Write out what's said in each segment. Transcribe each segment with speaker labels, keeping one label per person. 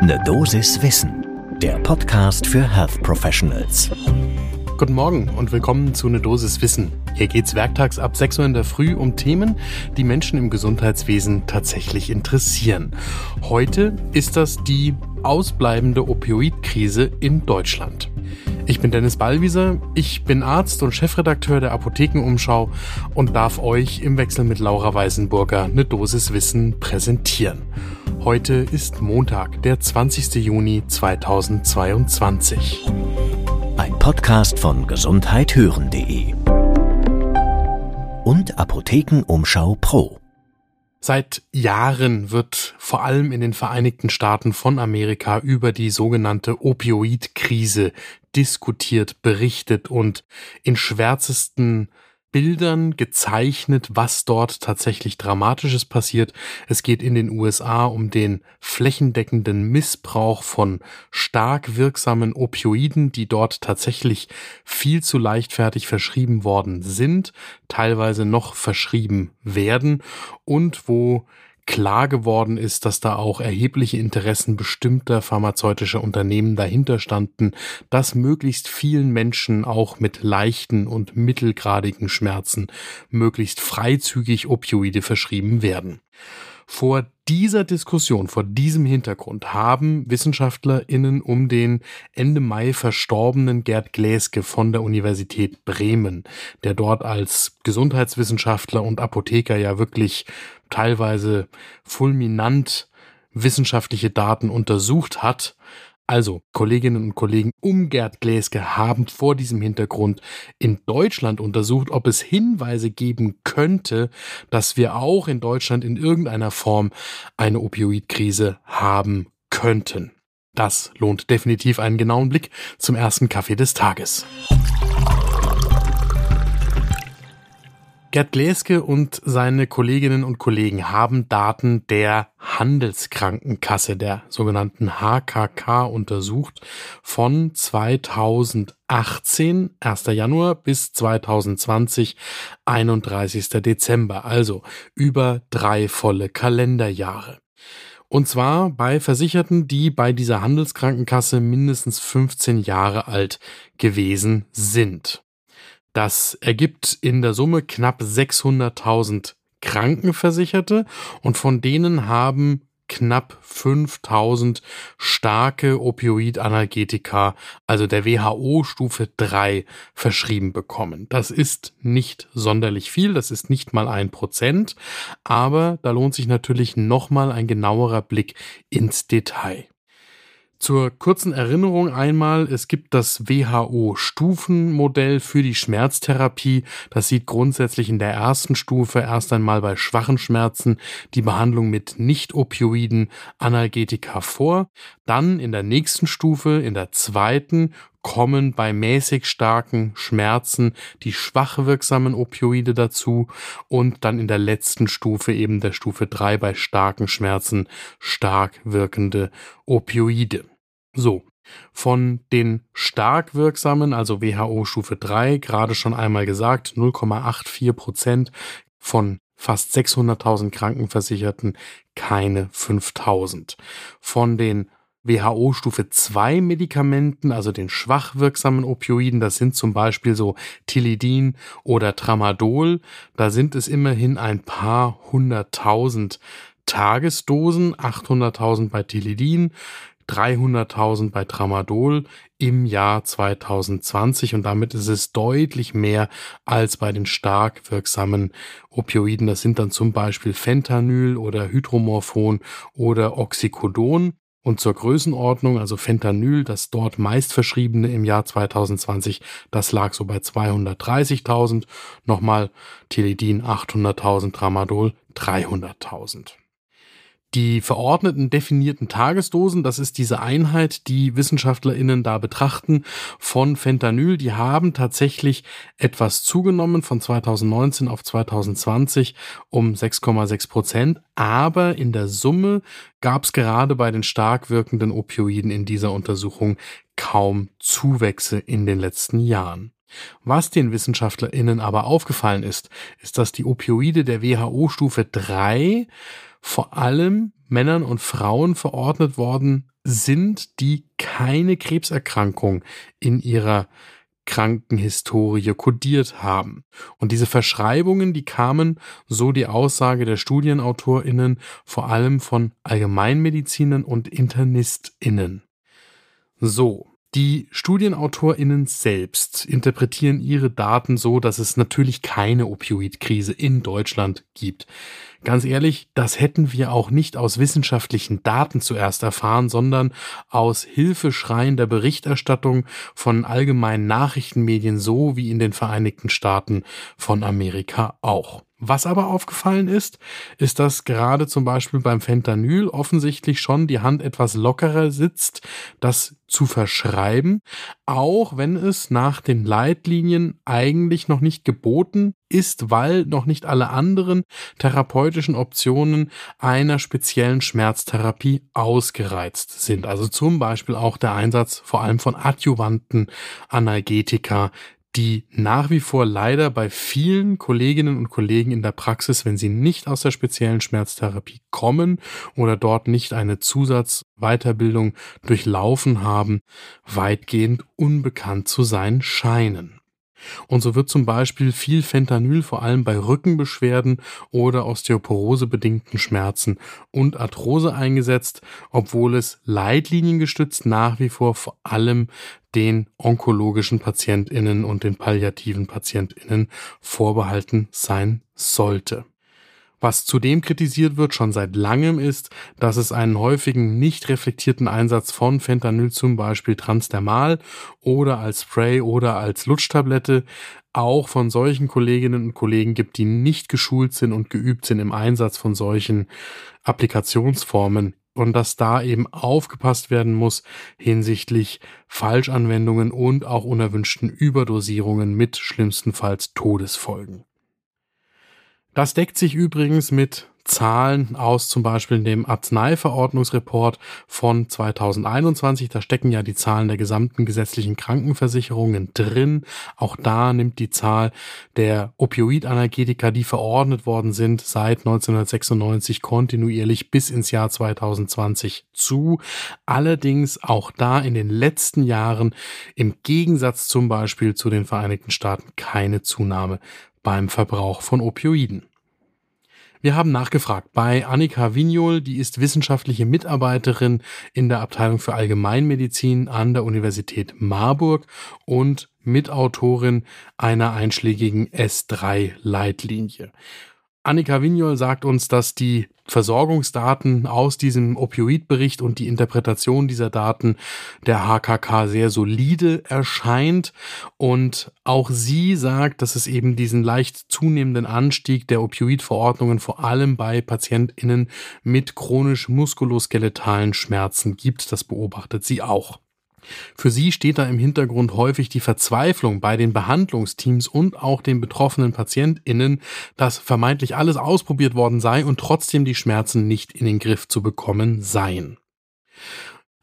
Speaker 1: Ne Dosis Wissen, der Podcast für Health Professionals.
Speaker 2: Guten Morgen und willkommen zu Ne Dosis Wissen. Hier geht's werktags ab 6 Uhr in der Früh um Themen, die Menschen im Gesundheitswesen tatsächlich interessieren. Heute ist das die ausbleibende Opioidkrise in Deutschland. Ich bin Dennis Ballwieser, ich bin Arzt und Chefredakteur der Apothekenumschau und darf euch im Wechsel mit Laura Weisenburger eine Dosis Wissen präsentieren. Heute ist Montag, der 20. Juni 2022.
Speaker 1: Ein Podcast von gesundheithören.de und Apothekenumschau Pro.
Speaker 2: Seit Jahren wird vor allem in den Vereinigten Staaten von Amerika über die sogenannte Opioidkrise diskutiert, berichtet und in schwärzesten Bildern gezeichnet, was dort tatsächlich Dramatisches passiert. Es geht in den USA um den flächendeckenden Missbrauch von stark wirksamen Opioiden, die dort tatsächlich viel zu leichtfertig verschrieben worden sind, teilweise noch verschrieben werden und wo klar geworden ist, dass da auch erhebliche Interessen bestimmter pharmazeutischer Unternehmen dahinter standen, dass möglichst vielen Menschen auch mit leichten und mittelgradigen Schmerzen möglichst freizügig Opioide verschrieben werden. Vor dieser Diskussion, vor diesem Hintergrund haben WissenschaftlerInnen um den Ende Mai verstorbenen Gerd Gläske von der Universität Bremen, der dort als Gesundheitswissenschaftler und Apotheker ja wirklich teilweise fulminant wissenschaftliche Daten untersucht hat, also, Kolleginnen und Kollegen um Gerd Gläske haben vor diesem Hintergrund in Deutschland untersucht, ob es Hinweise geben könnte, dass wir auch in Deutschland in irgendeiner Form eine Opioidkrise haben könnten. Das lohnt definitiv einen genauen Blick zum ersten Kaffee des Tages. Gerd Gläske und seine Kolleginnen und Kollegen haben Daten der Handelskrankenkasse, der sogenannten HKK, untersucht von 2018, 1. Januar bis 2020, 31. Dezember, also über drei volle Kalenderjahre. Und zwar bei Versicherten, die bei dieser Handelskrankenkasse mindestens 15 Jahre alt gewesen sind. Das ergibt in der Summe knapp 600.000 Krankenversicherte und von denen haben knapp 5000 starke Opioidanalgetika, also der WHO Stufe 3, verschrieben bekommen. Das ist nicht sonderlich viel, das ist nicht mal ein Prozent, aber da lohnt sich natürlich nochmal ein genauerer Blick ins Detail. Zur kurzen Erinnerung einmal, es gibt das WHO-Stufenmodell für die Schmerztherapie. Das sieht grundsätzlich in der ersten Stufe erst einmal bei schwachen Schmerzen die Behandlung mit Nicht-Opioiden Analgetika vor. Dann in der nächsten Stufe, in der zweiten, kommen bei mäßig starken Schmerzen die schwach wirksamen Opioide dazu und dann in der letzten Stufe eben der Stufe 3 bei starken Schmerzen stark wirkende Opioide. So, von den stark wirksamen, also WHO Stufe 3, gerade schon einmal gesagt, 0,84 Prozent von fast 600.000 Krankenversicherten, keine 5000. Von den WHO Stufe 2 Medikamenten, also den schwach wirksamen Opioiden, das sind zum Beispiel so Tilidin oder Tramadol, da sind es immerhin ein paar hunderttausend Tagesdosen, 800.000 bei Tilidin, 300.000 bei Tramadol im Jahr 2020 und damit ist es deutlich mehr als bei den stark wirksamen Opioiden. Das sind dann zum Beispiel Fentanyl oder Hydromorphon oder Oxycodon. Und zur Größenordnung, also Fentanyl, das dort meist verschriebene im Jahr 2020, das lag so bei 230.000. Nochmal Tilidin 800.000, Tramadol 300.000. Die verordneten definierten Tagesdosen, das ist diese Einheit, die WissenschaftlerInnen da betrachten von Fentanyl, die haben tatsächlich etwas zugenommen von 2019 auf 2020 um 6,6 Prozent. Aber in der Summe gab es gerade bei den stark wirkenden Opioiden in dieser Untersuchung kaum Zuwächse in den letzten Jahren. Was den WissenschaftlerInnen aber aufgefallen ist, ist, dass die Opioide der WHO-Stufe 3 vor allem Männern und Frauen verordnet worden sind, die keine Krebserkrankung in ihrer Krankenhistorie kodiert haben. Und diese Verschreibungen, die kamen, so die Aussage der Studienautorinnen, vor allem von Allgemeinmedizinern und Internistinnen. So, die StudienautorInnen selbst interpretieren ihre Daten so, dass es natürlich keine Opioidkrise in Deutschland gibt. Ganz ehrlich, das hätten wir auch nicht aus wissenschaftlichen Daten zuerst erfahren, sondern aus hilfeschreiender Berichterstattung von allgemeinen Nachrichtenmedien so wie in den Vereinigten Staaten von Amerika auch. Was aber aufgefallen ist, ist, dass gerade zum Beispiel beim Fentanyl offensichtlich schon die Hand etwas lockerer sitzt, das zu verschreiben, auch wenn es nach den Leitlinien eigentlich noch nicht geboten ist, weil noch nicht alle anderen therapeutischen Optionen einer speziellen Schmerztherapie ausgereizt sind. Also zum Beispiel auch der Einsatz vor allem von adjuvanten Analgetika, die nach wie vor leider bei vielen Kolleginnen und Kollegen in der Praxis, wenn sie nicht aus der speziellen Schmerztherapie kommen oder dort nicht eine Zusatzweiterbildung durchlaufen haben, weitgehend unbekannt zu sein scheinen. Und so wird zum Beispiel viel Fentanyl vor allem bei Rückenbeschwerden oder osteoporosebedingten Schmerzen und Arthrose eingesetzt, obwohl es leitliniengestützt nach wie vor vor allem den onkologischen Patientinnen und den palliativen Patientinnen vorbehalten sein sollte. Was zudem kritisiert wird schon seit langem ist, dass es einen häufigen nicht reflektierten Einsatz von Fentanyl zum Beispiel transdermal oder als Spray oder als Lutschtablette auch von solchen Kolleginnen und Kollegen gibt, die nicht geschult sind und geübt sind im Einsatz von solchen Applikationsformen und dass da eben aufgepasst werden muss hinsichtlich Falschanwendungen und auch unerwünschten Überdosierungen mit schlimmstenfalls Todesfolgen. Das deckt sich übrigens mit Zahlen aus zum Beispiel dem Arzneiverordnungsreport von 2021. Da stecken ja die Zahlen der gesamten gesetzlichen Krankenversicherungen drin. Auch da nimmt die Zahl der Opioidanalgetika, die verordnet worden sind, seit 1996 kontinuierlich bis ins Jahr 2020 zu. Allerdings auch da in den letzten Jahren im Gegensatz zum Beispiel zu den Vereinigten Staaten keine Zunahme beim Verbrauch von Opioiden. Wir haben nachgefragt bei Annika Vignol, die ist wissenschaftliche Mitarbeiterin in der Abteilung für Allgemeinmedizin an der Universität Marburg und Mitautorin einer einschlägigen S3-Leitlinie. Annika Vignol sagt uns, dass die Versorgungsdaten aus diesem Opioidbericht und die Interpretation dieser Daten der HKK sehr solide erscheint. Und auch sie sagt, dass es eben diesen leicht zunehmenden Anstieg der Opioidverordnungen vor allem bei PatientInnen mit chronisch muskuloskeletalen Schmerzen gibt. Das beobachtet sie auch. Für sie steht da im Hintergrund häufig die Verzweiflung bei den Behandlungsteams und auch den betroffenen PatientInnen, dass vermeintlich alles ausprobiert worden sei und trotzdem die Schmerzen nicht in den Griff zu bekommen seien.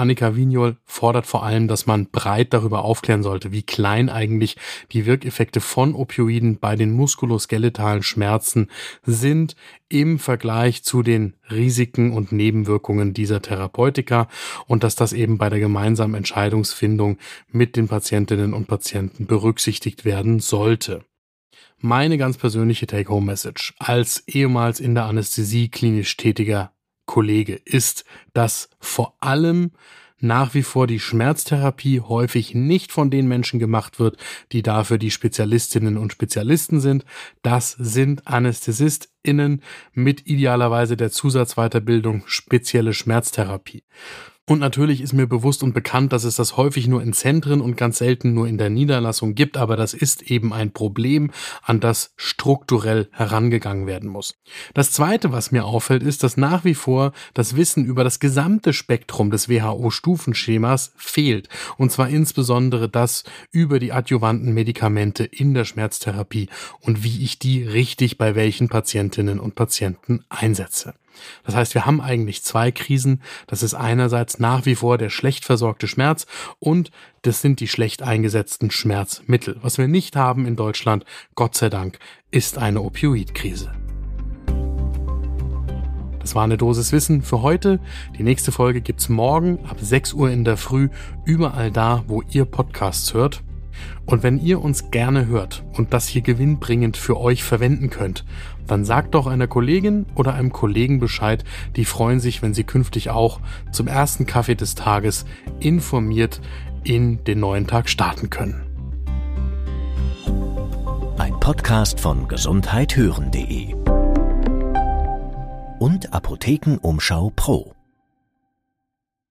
Speaker 2: Annika Vignol fordert vor allem, dass man breit darüber aufklären sollte, wie klein eigentlich die Wirkeffekte von Opioiden bei den muskuloskeletalen Schmerzen sind im Vergleich zu den Risiken und Nebenwirkungen dieser Therapeutika und dass das eben bei der gemeinsamen Entscheidungsfindung mit den Patientinnen und Patienten berücksichtigt werden sollte. Meine ganz persönliche Take-Home-Message als ehemals in der Anästhesie klinisch tätiger Kollege, ist, dass vor allem nach wie vor die Schmerztherapie häufig nicht von den Menschen gemacht wird, die dafür die Spezialistinnen und Spezialisten sind. Das sind AnästhesistInnen mit idealerweise der Zusatzweiterbildung spezielle Schmerztherapie. Und natürlich ist mir bewusst und bekannt, dass es das häufig nur in Zentren und ganz selten nur in der Niederlassung gibt, aber das ist eben ein Problem, an das strukturell herangegangen werden muss. Das Zweite, was mir auffällt, ist, dass nach wie vor das Wissen über das gesamte Spektrum des WHO-Stufenschemas fehlt, und zwar insbesondere das über die adjuvanten Medikamente in der Schmerztherapie und wie ich die richtig bei welchen Patientinnen und Patienten einsetze. Das heißt, wir haben eigentlich zwei Krisen. Das ist einerseits nach wie vor der schlecht versorgte Schmerz und das sind die schlecht eingesetzten Schmerzmittel. Was wir nicht haben in Deutschland, Gott sei Dank, ist eine Opioidkrise. Das war eine Dosis Wissen für heute. Die nächste Folge gibt's morgen ab 6 Uhr in der Früh, überall da, wo ihr Podcasts hört. Und wenn ihr uns gerne hört und das hier gewinnbringend für euch verwenden könnt, dann sagt doch einer Kollegin oder einem Kollegen Bescheid, die freuen sich, wenn sie künftig auch zum ersten Kaffee des Tages informiert in den neuen Tag starten können.
Speaker 1: Ein Podcast von gesundheithören.de und Apothekenumschau Pro.